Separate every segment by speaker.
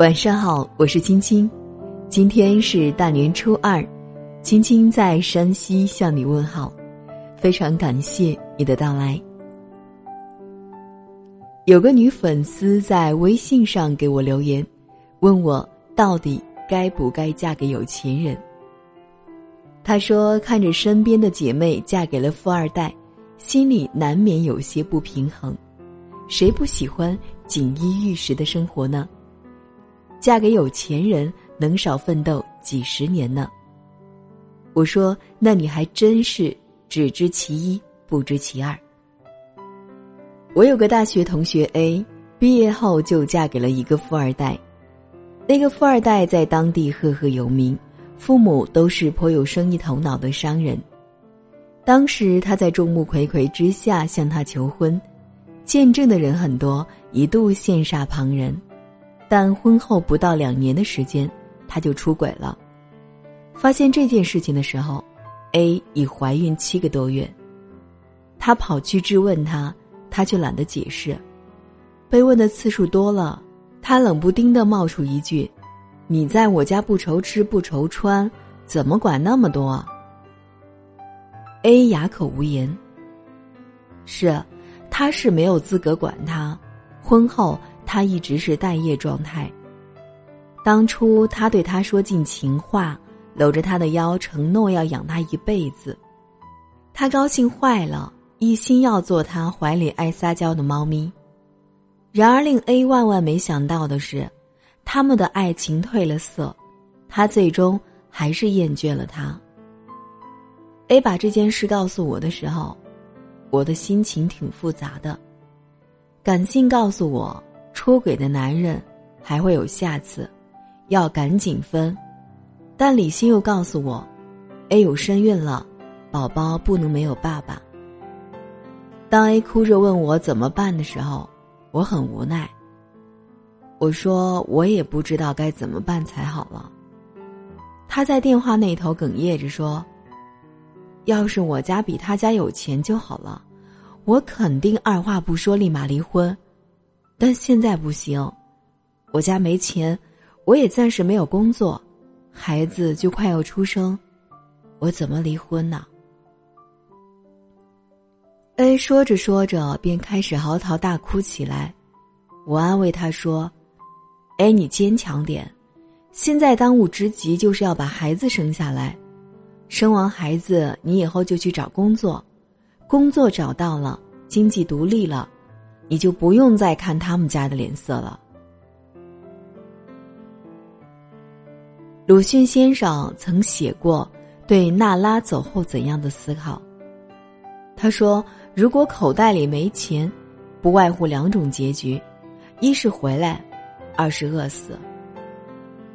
Speaker 1: 晚上好，我是青青，今天是大年初二，青青在山西向你问好，非常感谢你的到来。有个女粉丝在微信上给我留言，问我到底该不该嫁给有钱人。她说看着身边的姐妹嫁给了富二代，心里难免有些不平衡，谁不喜欢锦衣玉食的生活呢？嫁给有钱人能少奋斗几十年呢。我说：“那你还真是只知其一不知其二。”我有个大学同学 A，毕业后就嫁给了一个富二代。那个富二代在当地赫赫有名，父母都是颇有生意头脑的商人。当时他在众目睽睽之下向她求婚，见证的人很多，一度羡煞旁人。但婚后不到两年的时间，他就出轨了。发现这件事情的时候，A 已怀孕七个多月。他跑去质问他，他却懒得解释。被问的次数多了，他冷不丁的冒出一句：“你在我家不愁吃不愁穿，怎么管那么多？”A 哑口无言。是，他是没有资格管他。婚后。他一直是待业状态。当初他对他说尽情话，搂着他的腰承诺要养他一辈子，他高兴坏了，一心要做他怀里爱撒娇的猫咪。然而令 A 万万没想到的是，他们的爱情褪了色，他最终还是厌倦了他。A 把这件事告诉我的时候，我的心情挺复杂的，感性告诉我。出轨的男人还会有下次，要赶紧分。但理性又告诉我，A 有身孕了，宝宝不能没有爸爸。当 A 哭着问我怎么办的时候，我很无奈。我说我也不知道该怎么办才好了。他在电话那头哽咽着说：“要是我家比他家有钱就好了，我肯定二话不说立马离婚。”但现在不行，我家没钱，我也暂时没有工作，孩子就快要出生，我怎么离婚呢？A 说着说着便开始嚎啕大哭起来，我安慰他说：“哎，你坚强点，现在当务之急就是要把孩子生下来，生完孩子你以后就去找工作，工作找到了，经济独立了。”你就不用再看他们家的脸色了。鲁迅先生曾写过对娜拉走后怎样的思考。他说：“如果口袋里没钱，不外乎两种结局，一是回来，二是饿死。”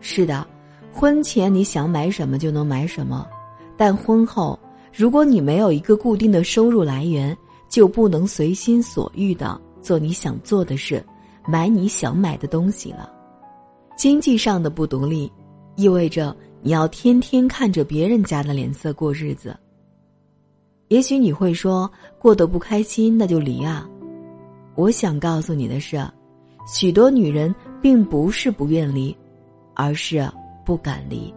Speaker 1: 是的，婚前你想买什么就能买什么，但婚后，如果你没有一个固定的收入来源，就不能随心所欲的。做你想做的事，买你想买的东西了。经济上的不独立，意味着你要天天看着别人家的脸色过日子。也许你会说，过得不开心那就离啊。我想告诉你的是，许多女人并不是不愿离，而是不敢离。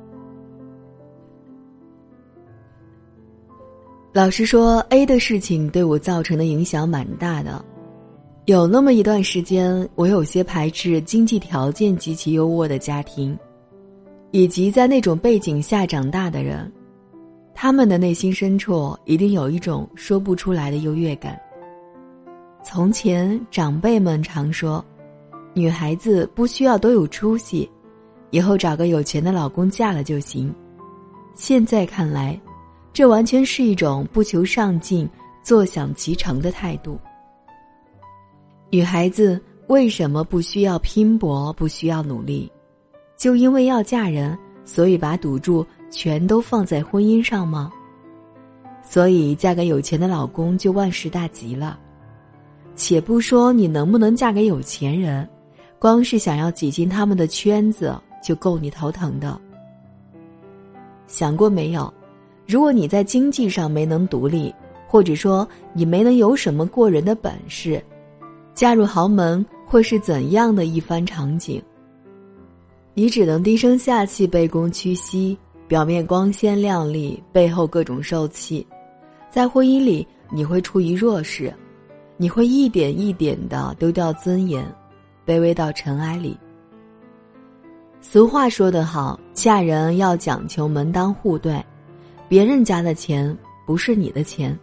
Speaker 1: 老实说，A 的事情对我造成的影响蛮大的。有那么一段时间，我有些排斥经济条件极其优渥的家庭，以及在那种背景下长大的人，他们的内心深处一定有一种说不出来的优越感。从前长辈们常说，女孩子不需要多有出息，以后找个有钱的老公嫁了就行。现在看来，这完全是一种不求上进、坐享其成的态度。女孩子为什么不需要拼搏，不需要努力？就因为要嫁人，所以把赌注全都放在婚姻上吗？所以嫁给有钱的老公就万事大吉了？且不说你能不能嫁给有钱人，光是想要挤进他们的圈子就够你头疼的。想过没有？如果你在经济上没能独立，或者说你没能有什么过人的本事。嫁入豪门会是怎样的一番场景？你只能低声下气、卑躬屈膝，表面光鲜亮丽，背后各种受气。在婚姻里，你会处于弱势，你会一点一点的丢掉尊严，卑微到尘埃里。俗话说得好，嫁人要讲求门当户对，别人家的钱不是你的钱。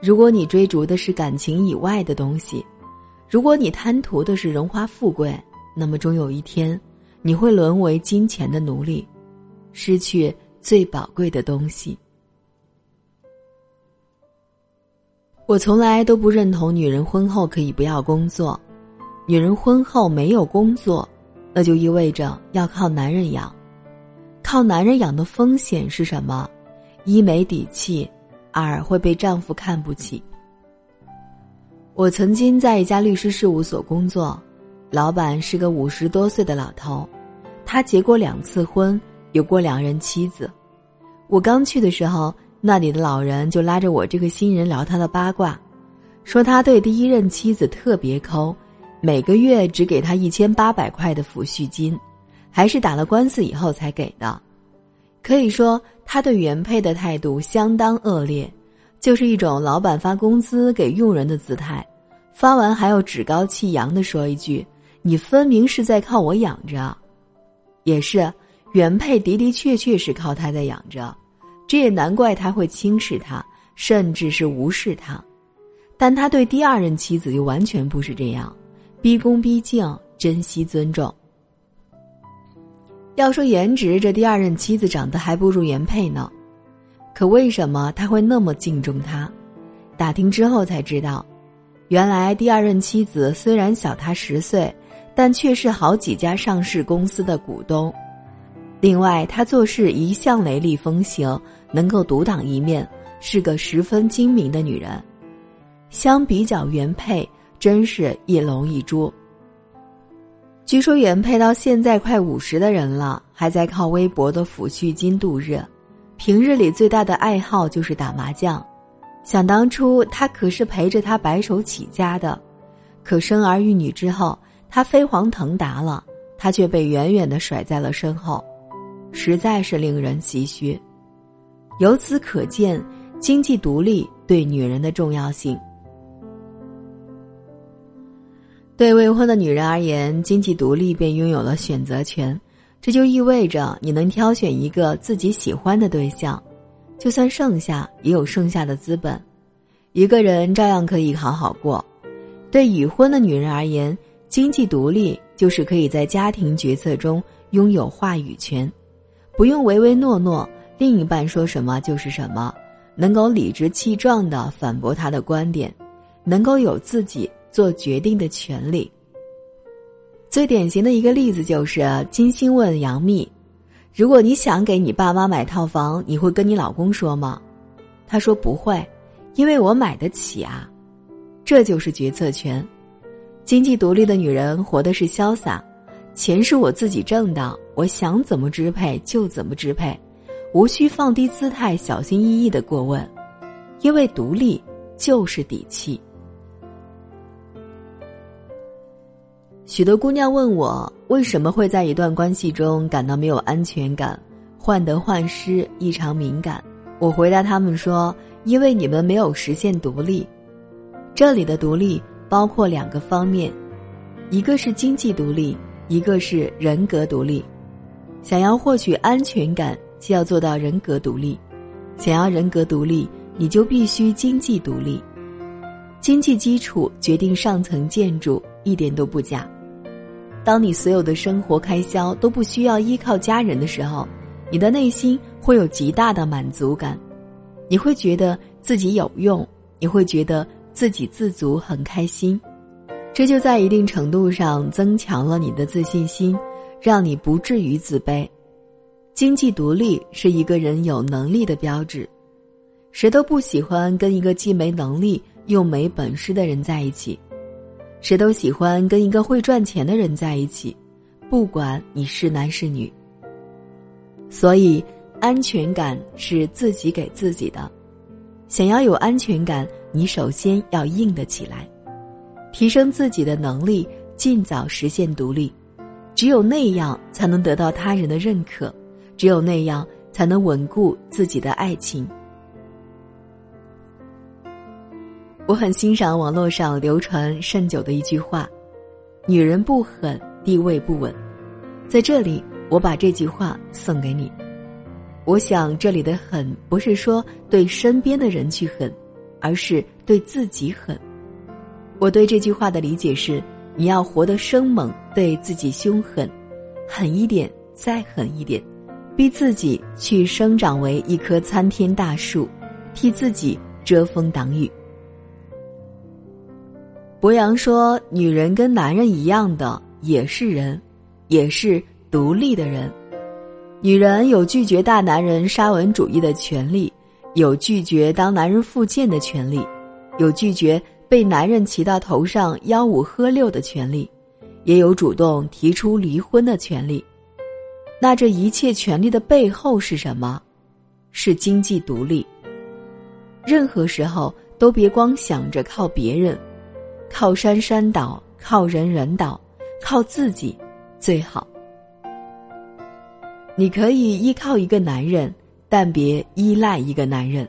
Speaker 1: 如果你追逐的是感情以外的东西，如果你贪图的是荣华富贵，那么终有一天。你会沦为金钱的奴隶，失去最宝贵的东西。我从来都不认同女人婚后可以不要工作，女人婚后没有工作，那就意味着要靠男人养。靠男人养的风险是什么？一没底气，二会被丈夫看不起。我曾经在一家律师事务所工作。老板是个五十多岁的老头，他结过两次婚，有过两任妻子。我刚去的时候，那里的老人就拉着我这个新人聊他的八卦，说他对第一任妻子特别抠，每个月只给他一千八百块的抚恤金，还是打了官司以后才给的。可以说，他对原配的态度相当恶劣，就是一种老板发工资给佣人的姿态，发完还要趾高气扬的说一句。你分明是在靠我养着，也是原配的的确确是靠他在养着，这也难怪他会轻视他，甚至是无视他。但他对第二任妻子就完全不是这样，逼恭逼敬，珍惜尊重。要说颜值，这第二任妻子长得还不如原配呢，可为什么他会那么敬重他？打听之后才知道，原来第二任妻子虽然小他十岁。但却是好几家上市公司的股东。另外，他做事一向雷厉风行，能够独当一面，是个十分精明的女人。相比较原配，真是一龙一珠。据说原配到现在快五十的人了，还在靠微薄的抚恤金度日，平日里最大的爱好就是打麻将。想当初，他可是陪着他白手起家的，可生儿育女之后。他飞黄腾达了，他却被远远的甩在了身后，实在是令人唏嘘。由此可见，经济独立对女人的重要性。对未婚的女人而言，经济独立便拥有了选择权，这就意味着你能挑选一个自己喜欢的对象，就算剩下也有剩下的资本，一个人照样可以好好过。对已婚的女人而言，经济独立就是可以在家庭决策中拥有话语权，不用唯唯诺诺，另一半说什么就是什么，能够理直气壮的反驳他的观点，能够有自己做决定的权利。最典型的一个例子就是金星问杨幂：“如果你想给你爸妈买套房，你会跟你老公说吗？”他说：“不会，因为我买得起啊。”这就是决策权。经济独立的女人活的是潇洒，钱是我自己挣的，我想怎么支配就怎么支配，无需放低姿态、小心翼翼的过问，因为独立就是底气。许多姑娘问我为什么会在一段关系中感到没有安全感，患得患失，异常敏感。我回答他们说：因为你们没有实现独立。这里的独立。包括两个方面，一个是经济独立，一个是人格独立。想要获取安全感，就要做到人格独立；想要人格独立，你就必须经济独立。经济基础决定上层建筑，一点都不假。当你所有的生活开销都不需要依靠家人的时候，你的内心会有极大的满足感，你会觉得自己有用，你会觉得。自给自足很开心，这就在一定程度上增强了你的自信心，让你不至于自卑。经济独立是一个人有能力的标志，谁都不喜欢跟一个既没能力又没本事的人在一起，谁都喜欢跟一个会赚钱的人在一起，不管你是男是女。所以，安全感是自己给自己的，想要有安全感。你首先要硬得起来，提升自己的能力，尽早实现独立，
Speaker 2: 只有那样才能得到他人的认可，只有那样才能稳固自己的爱情。我很欣赏网络上流传甚久的一句话：“女人不狠，地位不稳。”在这里，我把这句话送给你。我想，这里的狠不是说对身边的人去狠，而是对自己狠。我对这句话的理解是：你要活得生猛，对自己凶狠，狠一点，再狠一点，逼自己去生长为一棵参天大树，替自己遮风挡雨。博洋说：“女人跟男人一样的，也是人，也是独立的人。”女人有拒绝大男人沙文主义的权利，有拒绝当男人附件的权利，有拒绝被男人骑到头上吆五喝六的权利，也有主动提出离婚的权利。那这一切权利的背后是什么？是经济独立。任何时候都别光想着靠别人，靠山山倒，靠人人倒，靠自己最好。你可以依靠一个男人，但别依赖一个男人，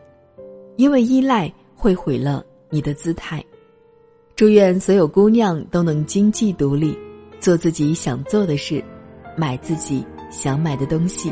Speaker 2: 因为依赖会毁了你的姿态。祝愿所有姑娘都能经济独立，做自己想做的事，买自己想买的东西。